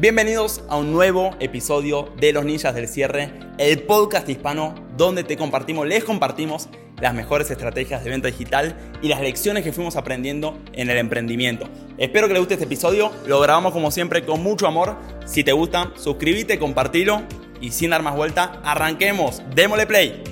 Bienvenidos a un nuevo episodio de Los Ninjas del Cierre, el podcast hispano donde te compartimos, les compartimos las mejores estrategias de venta digital y las lecciones que fuimos aprendiendo en el emprendimiento. Espero que les guste este episodio, lo grabamos como siempre con mucho amor. Si te gusta, suscríbete, compartilo y sin dar más vuelta, arranquemos, démosle play.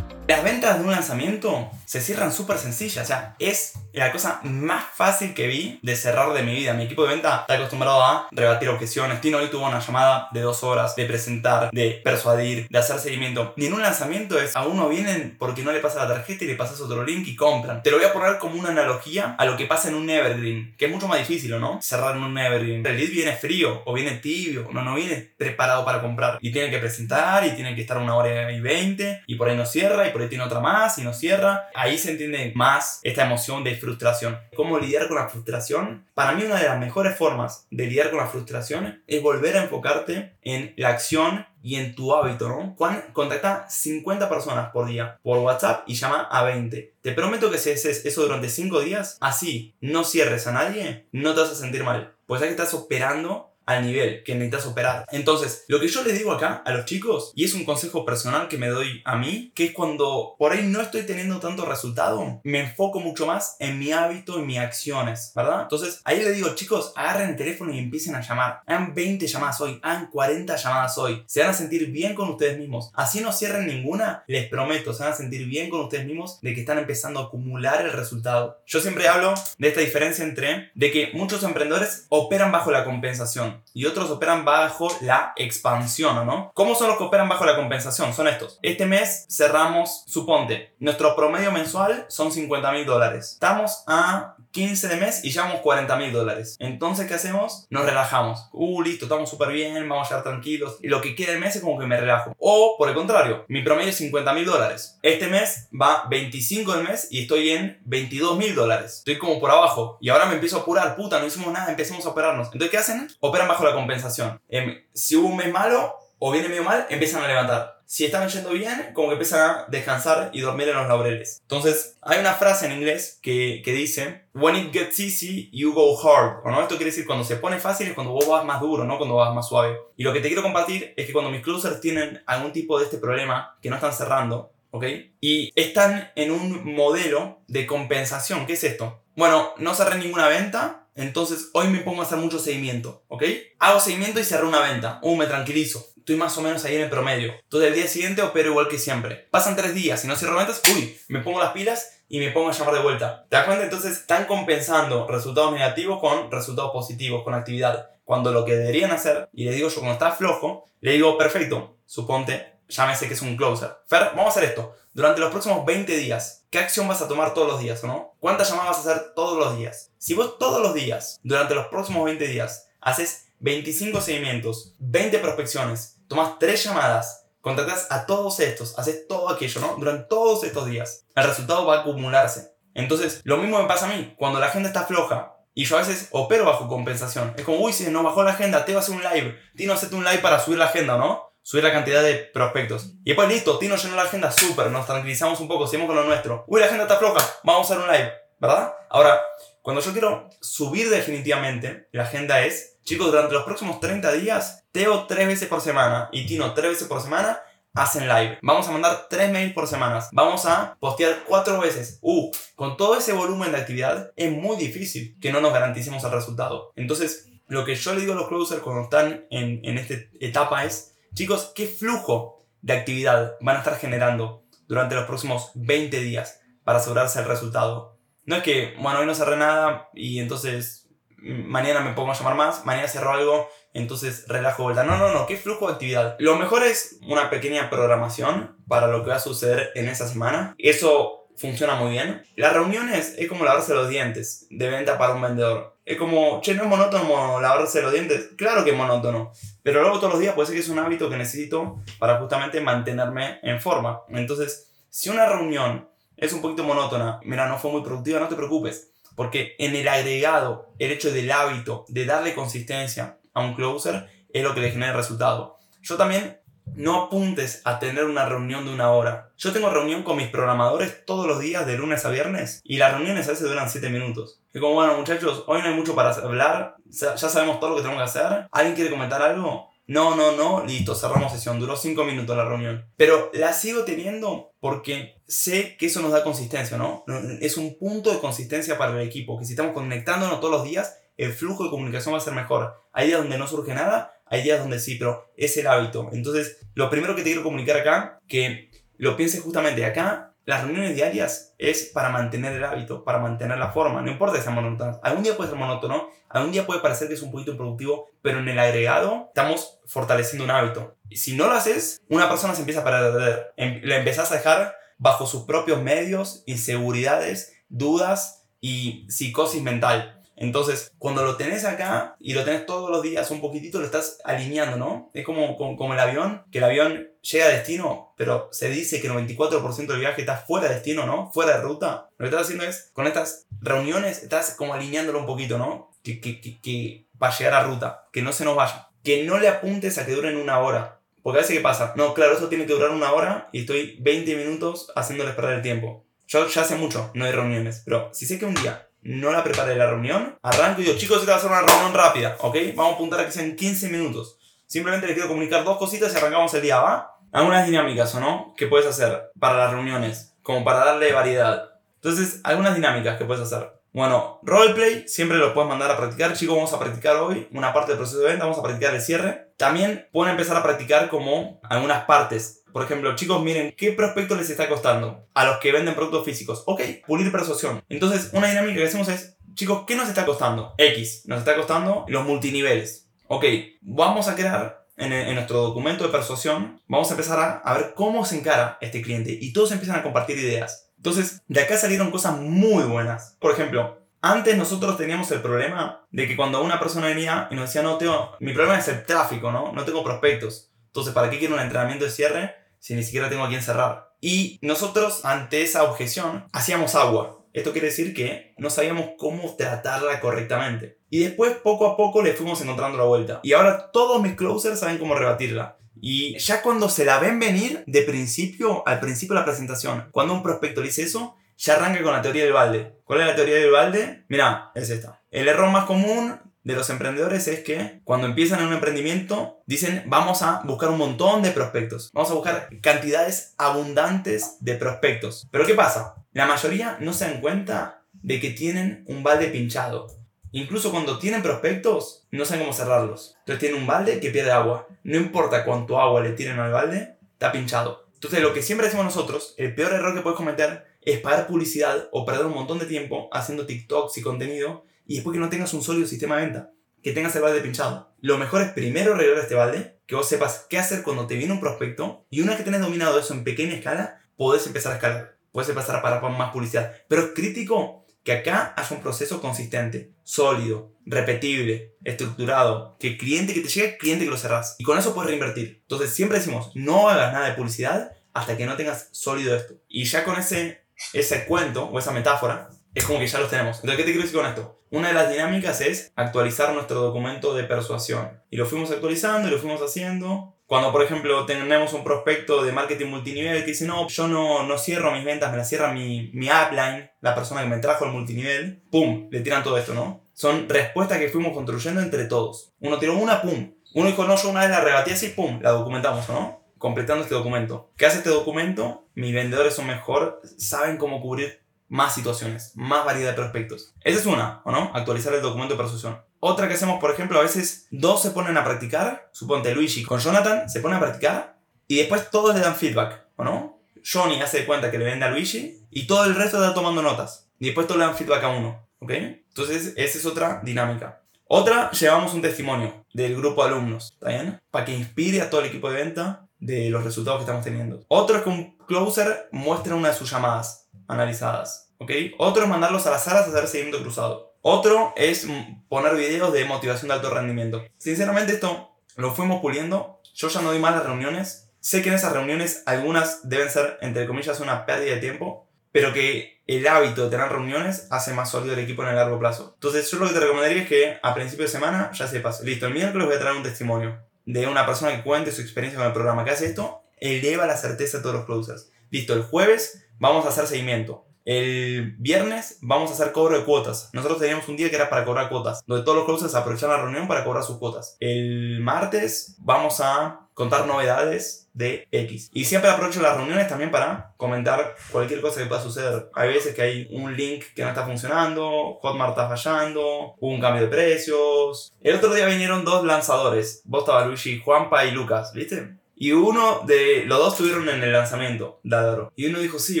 Las ventas de un lanzamiento se cierran súper sencillas, o sea, es la cosa más fácil que vi de cerrar de mi vida. Mi equipo de venta está acostumbrado a rebatir objeciones. Tino hoy tuvo una llamada de dos horas de presentar, de persuadir, de hacer seguimiento. Ni en un lanzamiento es a uno vienen porque no le pasa la tarjeta y le pasas otro link y compran. Te lo voy a poner como una analogía a lo que pasa en un Evergreen, que es mucho más difícil, ¿no? Cerrar en un Evergreen. El lead viene frío o viene tibio, no, no viene preparado para comprar. Y tiene que presentar y tiene que estar una hora y veinte y por ahí no cierra y por ahí tiene otra más y no cierra ahí se entiende más esta emoción de frustración. ¿Cómo lidiar con la frustración? Para mí una de las mejores formas de lidiar con la frustración es volver a enfocarte en la acción y en tu hábito, ¿no? Contacta 50 personas por día por WhatsApp y llama a 20. Te prometo que si haces eso durante 5 días, así no cierres a nadie, no te vas a sentir mal. Pues ya que estás operando al nivel que necesitas operar. Entonces, lo que yo les digo acá a los chicos, y es un consejo personal que me doy a mí, que es cuando por ahí no estoy teniendo tanto resultado, me enfoco mucho más en mi hábito y mis acciones, ¿verdad? Entonces, ahí les digo, chicos, agarren el teléfono y empiecen a llamar. Hagan 20 llamadas hoy, hagan 40 llamadas hoy. Se van a sentir bien con ustedes mismos. Así no cierren ninguna, les prometo, se van a sentir bien con ustedes mismos de que están empezando a acumular el resultado. Yo siempre hablo de esta diferencia entre de que muchos emprendedores operan bajo la compensación y otros operan bajo la expansión, ¿no? ¿Cómo son los que operan bajo la compensación? Son estos. Este mes cerramos, suponte, nuestro promedio mensual son 50 mil dólares. Estamos a 15 de mes y llevamos 40 mil dólares. Entonces, ¿qué hacemos? Nos relajamos. Uh, listo, estamos súper bien, vamos a estar tranquilos. Y lo que queda el mes es como que me relajo. O, por el contrario, mi promedio es 50 mil dólares. Este mes va 25 del mes y estoy en 22 mil dólares. Estoy como por abajo. Y ahora me empiezo a apurar. Puta, no hicimos nada, empecemos a operarnos. Entonces, ¿qué hacen? Operan bajo la compensación. Em, si hubo un mes malo o viene medio mal, empiezan a levantar. Si están yendo bien, como que empiezan a descansar y dormir en los laureles. Entonces, hay una frase en inglés que, que dice, When it gets easy, you go hard. ¿O no? Esto quiere decir cuando se pone fácil es cuando vos vas más duro, no cuando vas más suave. Y lo que te quiero compartir es que cuando mis closers tienen algún tipo de este problema, que no están cerrando, ¿ok? Y están en un modelo de compensación. ¿Qué es esto? Bueno, no cerré ninguna venta, entonces hoy me pongo a hacer mucho seguimiento, ¿ok? Hago seguimiento y cerré una venta. Uh, me tranquilizo. Estoy más o menos ahí en el promedio. Entonces el día siguiente opero igual que siempre. Pasan tres días y no cierro ventas, uy, me pongo las pilas y me pongo a llamar de vuelta. ¿Te das cuenta? Entonces están compensando resultados negativos con resultados positivos, con actividad. Cuando lo que deberían hacer, y les digo yo cuando está flojo, le digo, perfecto, suponte, llámese que es un closer. Fer, vamos a hacer esto. Durante los próximos 20 días, ¿qué acción vas a tomar todos los días o no? ¿Cuántas llamadas vas a hacer todos los días? Si vos todos los días, durante los próximos 20 días, haces 25 seguimientos, 20 prospecciones, tomas 3 llamadas, contactas a todos estos, haces todo aquello, ¿no? Durante todos estos días, el resultado va a acumularse. Entonces, lo mismo me pasa a mí, cuando la agenda está floja, y yo a veces opero bajo compensación. Es como, uy, si no bajó la agenda, te voy a hacer un live. Tino, hacete un live para subir la agenda, ¿no? Subir la cantidad de prospectos. Y después listo, Tino llenó la agenda súper, nos tranquilizamos un poco, seguimos con lo nuestro. Uy, la agenda está floja, vamos a hacer un live, ¿verdad? Ahora, cuando yo quiero subir definitivamente, la agenda es, chicos, durante los próximos 30 días, Teo tres veces por semana y Tino tres veces por semana hacen live. Vamos a mandar tres mails por semana. Vamos a postear cuatro veces. Uh, con todo ese volumen de actividad es muy difícil que no nos garanticemos el resultado. Entonces, lo que yo le digo a los closers cuando están en, en esta etapa es, Chicos, ¿qué flujo de actividad van a estar generando durante los próximos 20 días para asegurarse el resultado? No es que, bueno, hoy no cerré nada y entonces mañana me pongo a llamar más, mañana cierro algo, entonces relajo vuelta. No, no, no, ¿qué flujo de actividad? Lo mejor es una pequeña programación para lo que va a suceder en esa semana. Eso funciona muy bien. Las reuniones es como lavarse los dientes de venta para un vendedor. Es como, che, no es monótono lavarse los dientes. Claro que es monótono. Pero luego todos los días puede ser que es un hábito que necesito para justamente mantenerme en forma. Entonces, si una reunión es un poquito monótona, mira, no fue muy productiva, no te preocupes. Porque en el agregado, el hecho del hábito de darle consistencia a un closer es lo que le genera el resultado. Yo también no apuntes a tener una reunión de una hora. Yo tengo reunión con mis programadores todos los días de lunes a viernes y las reuniones a veces duran 7 minutos. Y como, bueno muchachos, hoy no hay mucho para hablar, ya sabemos todo lo que tenemos que hacer. ¿Alguien quiere comentar algo? No, no, no, listo, cerramos sesión. Duró 5 minutos la reunión. Pero la sigo teniendo porque sé que eso nos da consistencia, ¿no? Es un punto de consistencia para el equipo, que si estamos conectándonos todos los días, el flujo de comunicación va a ser mejor. Hay días donde no surge nada, hay días donde sí, pero es el hábito. Entonces, lo primero que te quiero comunicar acá, que lo pienses justamente acá, las reuniones diarias es para mantener el hábito, para mantener la forma. No importa que sean monótonas. Algún día puede ser monótono, algún día puede parecer que es un poquito improductivo, pero en el agregado estamos fortaleciendo un hábito. Y si no lo haces, una persona se empieza a perder. Em, la empezás a dejar bajo sus propios medios, inseguridades, dudas y psicosis mental. Entonces, cuando lo tenés acá y lo tenés todos los días un poquitito, lo estás alineando, ¿no? Es como, como, el avión, que el avión llega a destino, pero se dice que el 94% del viaje está fuera de destino, ¿no? Fuera de ruta. Lo que estás haciendo es, con estas reuniones, estás como alineándolo un poquito, ¿no? Que, que, que, que para llegar a ruta, que no se nos vaya. Que no le apuntes a que duren una hora. Porque a veces, ¿qué pasa? No, claro, eso tiene que durar una hora y estoy 20 minutos haciéndoles perder el tiempo. Yo ya hace mucho no hay reuniones, pero si sé que un día no la preparé la reunión, arranco y digo, chicos, esta va a ser una reunión rápida, ¿ok? Vamos a apuntar a que sean 15 minutos. Simplemente les quiero comunicar dos cositas y arrancamos el día, ¿va? Algunas dinámicas, ¿o no? Que puedes hacer para las reuniones, como para darle variedad. Entonces, algunas dinámicas que puedes hacer. Bueno, roleplay, siempre lo puedes mandar a practicar. Chicos, vamos a practicar hoy una parte del proceso de venta, vamos a practicar el cierre. También pueden empezar a practicar como algunas partes por ejemplo, chicos, miren, ¿qué prospecto les está costando a los que venden productos físicos? Ok, pulir persuasión. Entonces, una dinámica que hacemos es, chicos, ¿qué nos está costando? X, nos está costando los multiniveles. Ok, vamos a crear en, nuestro documento de persuasión, vamos a empezar a, a ver cómo se encara este cliente y todos empiezan a compartir ideas. Entonces, de acá salieron cosas muy buenas. Por ejemplo, antes nosotros teníamos el problema de que cuando una persona venía y nos decía, no, Teo, mi problema es el tráfico, ¿no? No tengo prospectos. Entonces, ¿para qué quiero un entrenamiento de cierre si ni siquiera tengo a quién cerrar? Y nosotros, ante esa objeción, hacíamos agua. Esto quiere decir que no sabíamos cómo tratarla correctamente. Y después, poco a poco, le fuimos encontrando la vuelta. Y ahora todos mis closers saben cómo rebatirla. Y ya cuando se la ven venir, de principio, al principio de la presentación, cuando un prospecto le dice eso, ya arranca con la teoría del balde. ¿Cuál es la teoría del balde? Mira, es esta. El error más común de los emprendedores es que cuando empiezan en un emprendimiento dicen vamos a buscar un montón de prospectos, vamos a buscar cantidades abundantes de prospectos. Pero ¿qué pasa? La mayoría no se dan cuenta de que tienen un balde pinchado. Incluso cuando tienen prospectos, no saben cómo cerrarlos. Entonces tienen un balde que pierde agua. No importa cuánto agua le tienen al balde, está pinchado. Entonces lo que siempre decimos nosotros, el peor error que puedes cometer es pagar publicidad o perder un montón de tiempo haciendo TikToks y contenido y después que no tengas un sólido sistema de venta, que tengas el balde pinchado. Lo mejor es primero arreglar este balde, que vos sepas qué hacer cuando te viene un prospecto y una vez que tenés dominado eso en pequeña escala, podés empezar a escalar, podés empezar a parar con más publicidad. Pero es crítico que acá haya un proceso consistente, sólido, repetible, estructurado, que cliente que te llegue, cliente que lo cerrás. Y con eso puedes reinvertir. Entonces siempre decimos, no hagas nada de publicidad hasta que no tengas sólido esto. Y ya con ese, ese cuento o esa metáfora, es como que ya los tenemos. Entonces, ¿qué te quiero decir con esto? Una de las dinámicas es actualizar nuestro documento de persuasión. Y lo fuimos actualizando y lo fuimos haciendo. Cuando, por ejemplo, tenemos un prospecto de marketing multinivel que dice, no, yo no, no cierro mis ventas, me la cierra mi, mi upline, la persona que me trajo el multinivel, ¡pum! Le tiran todo esto, ¿no? Son respuestas que fuimos construyendo entre todos. Uno tiró una, ¡pum! Uno dijo, no, yo una vez la rebatí así, ¡pum! La documentamos, ¿no? Completando este documento. ¿Qué hace este documento? Mis vendedores son mejor, saben cómo cubrir más situaciones, más variedad de prospectos. Esa es una, ¿o no? Actualizar el documento de persuasión. Otra que hacemos, por ejemplo, a veces dos se ponen a practicar, suponte Luigi con Jonathan se ponen a practicar y después todos le dan feedback, ¿o no? Johnny hace cuenta que le vende a Luigi y todo el resto está tomando notas. Y después todos le dan feedback a uno, ¿ok? Entonces, esa es otra dinámica. Otra, llevamos un testimonio del grupo de alumnos, ¿está? Para que inspire a todo el equipo de venta de los resultados que estamos teniendo. Otro es que un closer muestra una de sus llamadas analizadas. ¿ok? Otro es mandarlos a las salas a hacer seguimiento cruzado. Otro es poner videos de motivación de alto rendimiento. Sinceramente esto lo fuimos puliendo. Yo ya no doy más las reuniones. Sé que en esas reuniones algunas deben ser, entre comillas, una pérdida de tiempo, pero que el hábito de tener reuniones hace más sólido el equipo en el largo plazo. Entonces yo lo que te recomendaría es que a principio de semana ya sepas, listo, el miércoles voy a traer un testimonio. de una persona que cuente su experiencia con el programa que hace esto, eleva la certeza de todos los closers. Listo, el jueves vamos a hacer seguimiento. El viernes vamos a hacer cobro de cuotas. Nosotros teníamos un día que era para cobrar cuotas, donde todos los closers aprovechan la reunión para cobrar sus cuotas. El martes vamos a contar novedades de X. Y siempre aprovecho las reuniones también para comentar cualquier cosa que pueda suceder. Hay veces que hay un link que no está funcionando, Hotmart está fallando, hubo un cambio de precios. El otro día vinieron dos lanzadores, Luigi, Juanpa y Lucas, ¿viste? Y uno de los dos estuvieron en el lanzamiento de Y uno dijo, sí,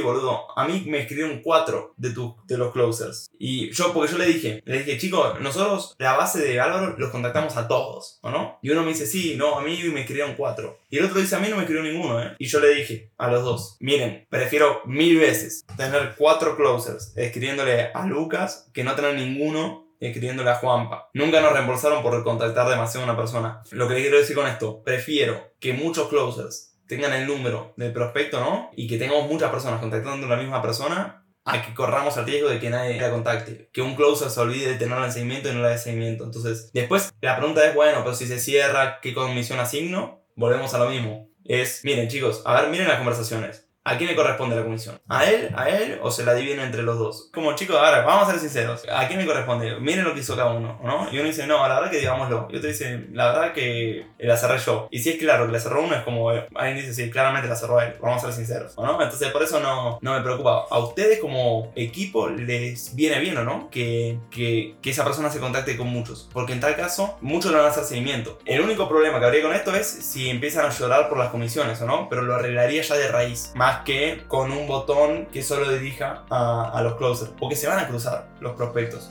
boludo, a mí me escribieron cuatro de, tu, de los closers. Y yo, porque yo le dije, le dije, chicos, nosotros la base de Álvaro los contactamos a todos, ¿o no? Y uno me dice, sí, no, a mí me escribieron cuatro. Y el otro dice, a mí no me escribió ninguno, ¿eh? Y yo le dije a los dos, miren, prefiero mil veces tener cuatro closers escribiéndole a Lucas que no tener ninguno escribiéndole a Juanpa. Nunca nos reembolsaron por contactar demasiado a una persona. Lo que quiero decir con esto, prefiero que muchos closers tengan el número del prospecto, ¿no? Y que tengamos muchas personas contactando a la misma persona a que corramos el riesgo de que nadie la contacte. Que un closer se olvide de tenerla en seguimiento y no la de seguimiento. Entonces, después la pregunta es, bueno, pero si se cierra, ¿qué comisión asigno? Volvemos a lo mismo. Es, miren chicos, a ver, miren las conversaciones. ¿A quién le corresponde la comisión? ¿A él? ¿A él? ¿O se la dividen entre los dos? Como chicos, ahora, vamos a ser sinceros. ¿A quién le corresponde? Miren lo que hizo cada uno, ¿no? Y uno dice, no, la verdad que digámoslo. Y otro dice, la verdad que la cerré yo. Y si es claro que la cerró uno, es como, alguien dice, sí, claramente la cerró él. Vamos a ser sinceros, ¿no? Entonces, por eso no, no me preocupa. A ustedes como equipo les viene bien, ¿o no? Que, que, que esa persona se contacte con muchos. Porque en tal caso, muchos le van a hacer seguimiento. El único problema que habría con esto es si empiezan a llorar por las comisiones, ¿o no? Pero lo arreglaría ya de raíz. Que con un botón que solo dirija a, a los closers, porque se van a cruzar los prospectos.